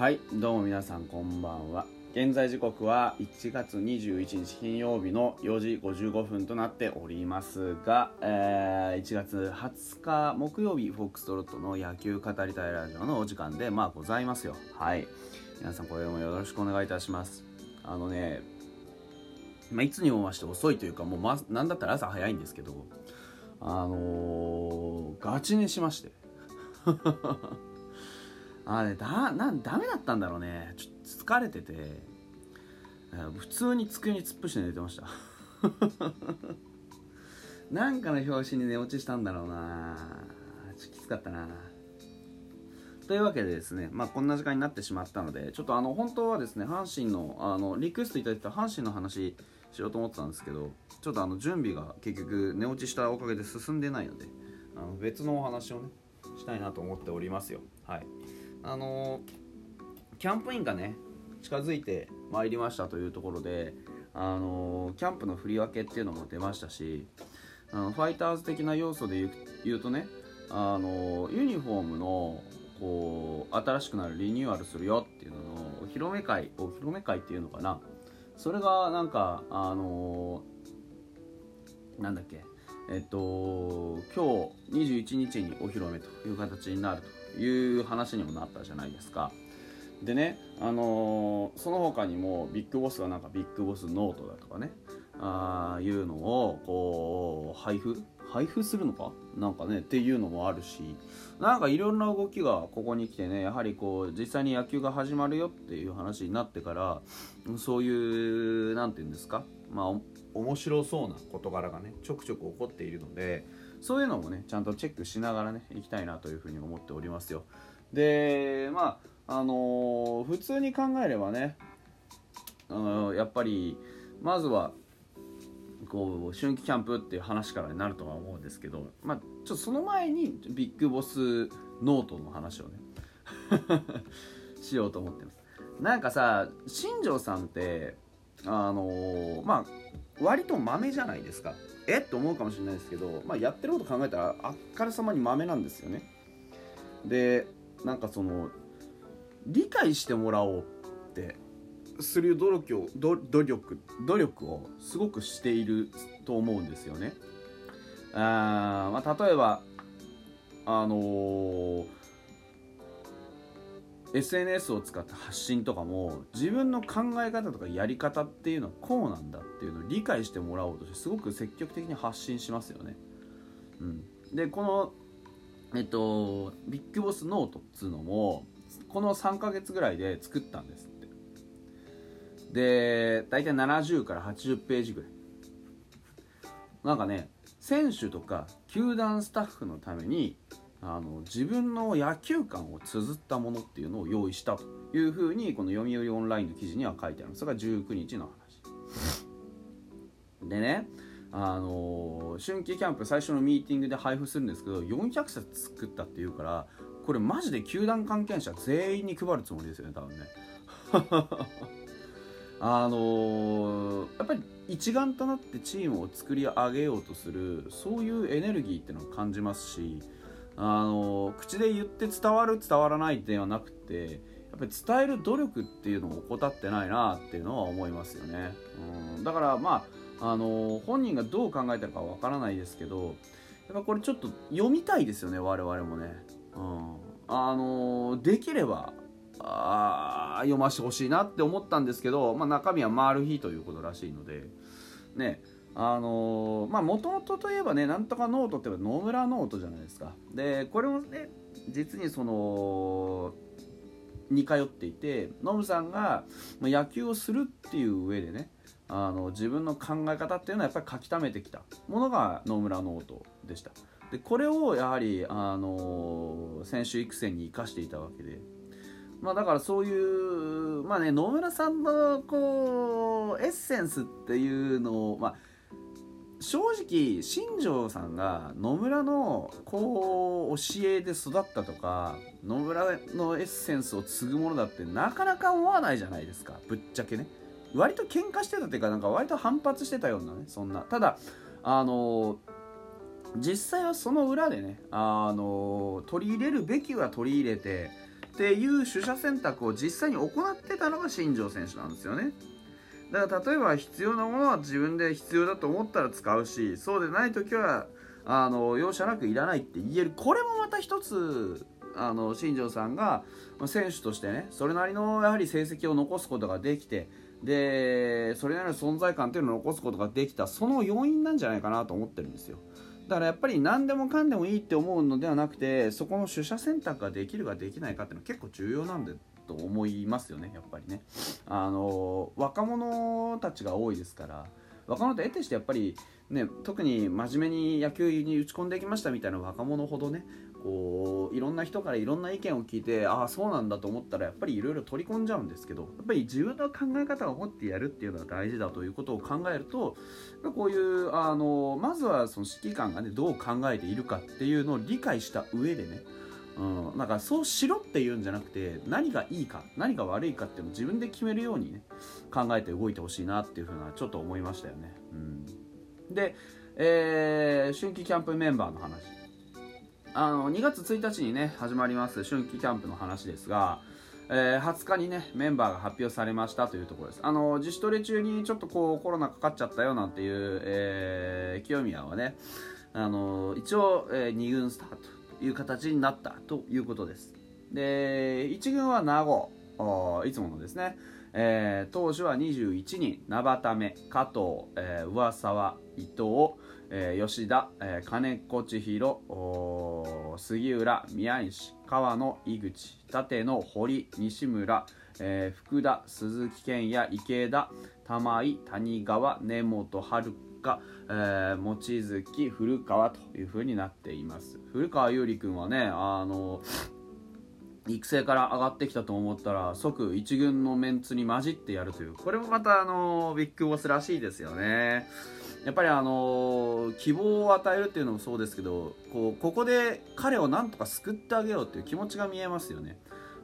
はいどうも皆さんこんばんは。現在時刻は1月21日金曜日の4時55分となっておりますが、えー1月20日木曜日フォックストロットの野球語りたいラジオのお時間でまあございますよ。はい。皆さんこれもよろしくお願いいたします。あのねまあ、いつにも増して遅いというかもう、ま、なんだったら朝早いんですけどあのー、ガチ寝しまして。あれだなダメだったんだろうね。ちょっと疲れてて。普通に机に突っ伏して寝てました。なんかの表紙に寝落ちしたんだろうな。ちょっときつかったな。というわけでですね、まあ、こんな時間になってしまったのでちょっとあの本当はですね阪神のあのリクエストいただいた阪神の話しようと思ってたんですけどちょっとあの準備が結局寝落ちしたおかげで進んでないのであの別のお話をねしたいなと思っておりますよ。はい。あのキャンプインがね近づいてまいりましたというところであのキャンプの振り分けっていうのも出ましたしあのファイターズ的な要素で言うとねあのユニフォームのこう新しくなるリニューアルするよっていうののお披露目会お披露目会っていうのかな。それがなんかあのなんだっけ。えっと今日21日にお披露目という形になると。いう話にもなったじゃないですか。でねあのその他にもビッグボスがなんかビッグボスノートだとかねあーいうのをこう配布配布するのか？なんかねっていうのもあるしなんかいろんな動きがここに来てねやはりこう実際に野球が始まるよっていう話になってからそういうなんて言うんですか？まあ面白そうな事柄がねちょくちょく起こっているのでそういうのもねちゃんとチェックしながらねいきたいなというふうに思っておりますよ。でまああのー普通に考えればねあのーやっぱりまずはこう春季キャンプっていう話からになるとは思うんですけど、まあ、ちょっとその前にビッグボスノートの話をね しようと思ってます。なんかさ新庄さんってあのーまあ割と豆じゃないですか。え？って思うかもしれないですけど、まあ、やってること考えたらあっからさまに豆なんですよね。でなんかその理解してもらおうってする努力を努力努力をすごくしていると思うんですよね。あーまあ、例えばあのー SNS を使った発信とかも自分の考え方とかやり方っていうのはこうなんだっていうのを理解してもらおうとしてすごく積極的に発信しますよね。うん、でこのえっとビッグボスノートっつうのもこの3ヶ月ぐらいで作ったんですって。で大体70から80ページぐらい。なんかね選手とか球団スタッフのためにあの自分の野球観を綴ったものっていうのを用意したというふうにこの読売オンラインの記事には書いてある。それが19日の話。でねあの春季キャンプ最初のミーティングで配布するんですけど400冊作ったっていうからこれマジで球団関係者全員に配るつもりですよね多分ね。あのやっぱり一丸となってチームを作り上げようとするそういうエネルギーっていうのを感じますしあの口で言って伝わる伝わらないではなくてやっぱり伝える努力っていうのを怠ってないなっていうのは思いますよね、うん、だからまああの本人がどう考えてるかわからないですけどやっぱこれちょっと読みたいですよね我々もね、うん、あのできればあ読ませてほしいなって思ったんですけど、まあ、中身はマル秘ということらしいのでね。あのーまあもともとといえばねなんとかノートって言えば野村ノートじゃないですか。でこれもね実にその似通っていてノムさんが野球をするっていう上でねあの自分の考え方っていうのはやっぱり書き溜めてきたものが野村ノートでした。でこれをやはりあの選手育成に生かしていたわけで。まあだからそういうまあね野村さんのこうエッセンスっていうのをまあ正直新庄さんが野村のこう教えで育ったとか野村のエッセンスを継ぐものだってなかなか思わないじゃないですか。ぶっちゃけね。割と喧嘩してたっていうかなんか割と反発してたようなねそんな。ただあの実際はその裏でねあの取り入れるべきは取り入れてっていう取捨選択を実際に行ってたのが新庄選手なんですよね。だから例えば必要なものは自分で必要だと思ったら使うしそうでない時はあの容赦なくいらないって言える。これもまた一つあの新庄さんが選手としてねそれなりのやはり成績を残すことができてでそれなりの存在感っていうのを残すことができたその要因なんじゃないかなと思ってるんですよ。だからやっぱり何でもかんでもいいって思うのではなくてそこの取捨選択ができるかできないかっていうのは結構重要なんでと思いますよねやっぱりね。あの若者たちが多いですから若者って得てしてやっぱりね特に真面目に野球に打ち込んできましたみたいな若者ほどねこういろんな人からいろんな意見を聞いてああそうなんだと思ったらやっぱりいろいろ取り込んじゃうんですけどやっぱり自分の考え方を持ってやるっていうのは大事だということを考えるとこういうあのまずはその指揮官がねどう考えているかっていうのを理解した上でねうん、なんかそうしろっていうんじゃなくて何がいいか何が悪いかっていうのを自分で決めるようにね考えて動いてほしいなっていうふうなちょっと思いましたよね、うん、で、えー、春季キャンプメンバーの話。あの2月1日にね始まります春季キャンプの話ですが、えー、20日にねメンバーが発表されましたというところです。あの自主トレ中にちょっとこうコロナかかっちゃったよなんていう、えー、清宮はねあの一応、えー、2軍スタート。いう形になったということです。で1軍は名護。いつものですね、えー、投手は21人。名畑目加藤、えー、上沢伊藤えー、吉田、えー、金子千尋杉浦宮西川野井口立野堀西村、えー、福田鈴木健也池田玉井谷川根本遥えー、望月古川という風になっています。古川優里君はねあの育成から上がってきたと思ったら即一軍のメンツに混じってやるという。これもまたあのビッグボスらしいですよね。やっぱりあの希望を与えるっていうのもそうですけどこうここで彼をなんとか救ってあげようっていう気持ちが見えますよね。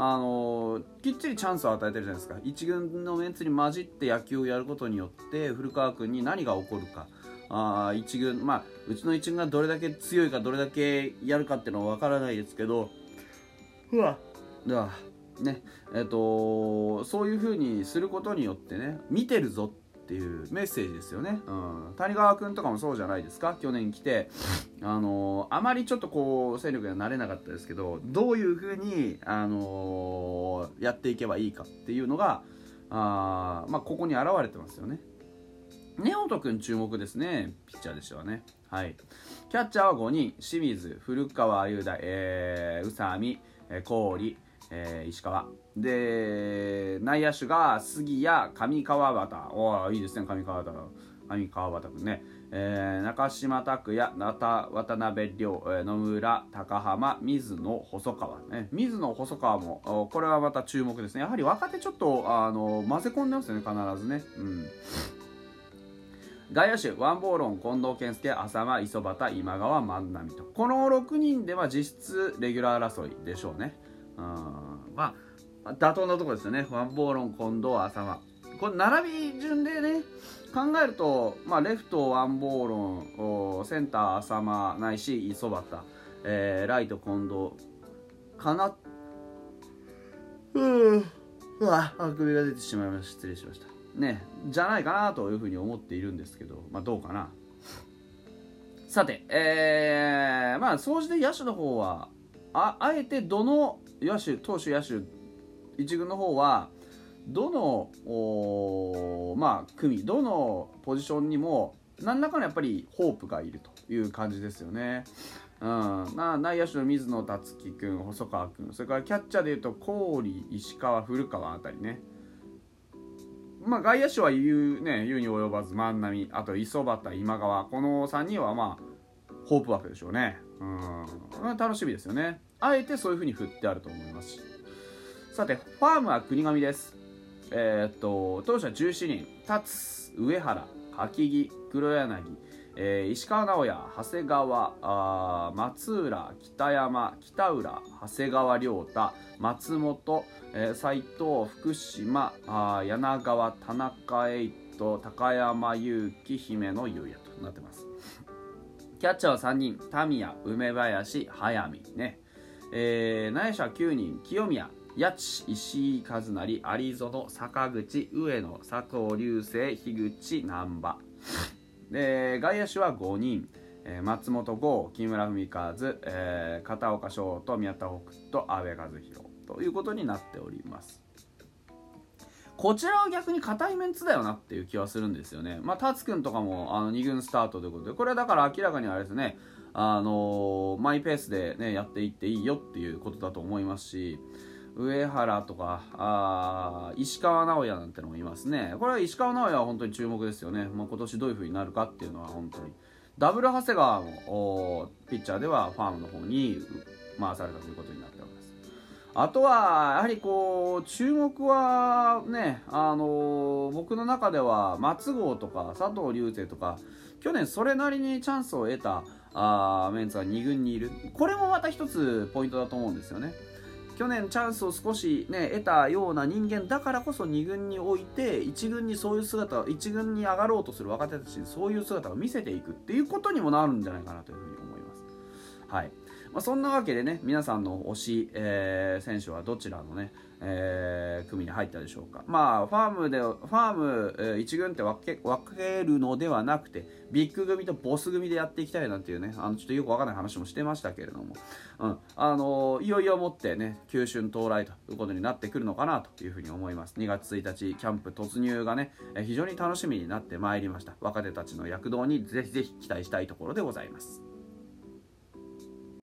あのきっちりチャンスを与えてるじゃないですか。一軍のメンツに混じって野球をやることによって古川君に何が起こるか。あ一軍まあうちの一軍がどれだけ強いかどれだけやるかっていうのは分からないですけどうわではねえっ、とそういうふうにすることによってね見てるぞってていうメッセージですよね、うん、谷川君とかもそうじゃないですか？去年来て、あのー、あまりちょっとこう戦力にはなれなかったですけどどういうふうに、あのー、やっていけばいいかっていうのがあ、まあ、ここに現れてますよね。根本君注目ですね。ピッチャーでしたわね。はい。キャッチャーは5人。清水古川雄大、えー、宇佐美、えー、郡。えー、石川。で内野手が杉谷上川端。おおいいですね上川端。上川端君ね、えー、中島拓也渡辺亮、えー、野村高浜水野細川ね。水野細川もこれはまた注目ですね。やはり若手ちょっとあの混ぜ込んでますよね必ずね。うん。外野手ワンボーロン近藤健介浅間磯端今川万波と。この6人では実質レギュラー争いでしょうね。うん。まあ妥当なところですよね。ワンボーロン近藤浅間これ並び順でね考えると、まあ、レフトワンボーロンセンター浅間ないし磯端、えー、ライト近藤かな。うん。うわあくびが出てしまいました。失礼しました。ねじゃないかなというふうに思っているんですけどまあどうかな。さてえー、まあ総じて野手の方はああえてどの野手投手野手一軍の方はどのまあ組どのポジションにも何らかのやっぱりホープがいるという感じですよね。うん、な内野手の水野達樹君細川君それからキャッチャーでいうと郡石川古川あたりね。まあ外野手は言うね言うに及ばず万波あと磯端今川この3人はまあホープ枠でしょうね。うん。楽しみですよね。あえてそういうふうに振ってあると思います。さてファームは国神です。えー、っと当初は17人。達上原柿木黒柳、えー、石川直也長谷川あ松浦北山北浦長谷川亮太松本、えー、斉藤福島あ柳川田中栄斗高山祐希姫野優也となってます。キャッチャーは3人タミヤ梅林早見ね。えー、内野手は9人清宮八千石井和成有園坂口上野佐藤流星樋口難波。で外野手は5人、えー松本剛木村文和、えー片岡翔と宮田北斗阿部和弘ということになっております。こちらは逆に硬いメンツだよなっていう気はするんですよね。まあ、達君とかもあの2軍スタートということで、これはだから明らかにあれですね、あのーマイペースで、ね、やっていっていいよっていうことだと思いますし、上原とかあ石川直也なんてのもいますね。これは石川直也は本当に注目ですよね。まあ、今年どういう風になるかっていうのは本当に。ダブル長谷川もピッチャーではファームの方に回されたということになっております。あとは、やはりこう、注目はね、あの僕の中では松郷とか佐藤隆星とか、去年それなりにチャンスを得たあメンツは2軍にいる。これもまた一つポイントだと思うんですよね。去年チャンスを少しね、得たような人間だからこそ2軍に置いて、1軍にそういう姿、1軍に上がろうとする若手たちにそういう姿を見せていくっていうことにもなるんじゃないかなというふうに思います。はい。まあ、そんなわけでね、皆さんの推し、えー選手はどちらのね、えー組に入ったでしょうか。まあ、ファームで、ファーム、え1軍って分け分けるのではなくて、ビッグ組とボス組でやっていきたいなんていうね、あのちょっとよくわかんない話もしてましたけれども、うん、あのいよいよもってね、九春到来ということになってくるのかなというふうに思います。2月1日、キャンプ突入がね、えー非常に楽しみになってまいりました。若手たちの躍動にぜひぜひ期待したいところでございます。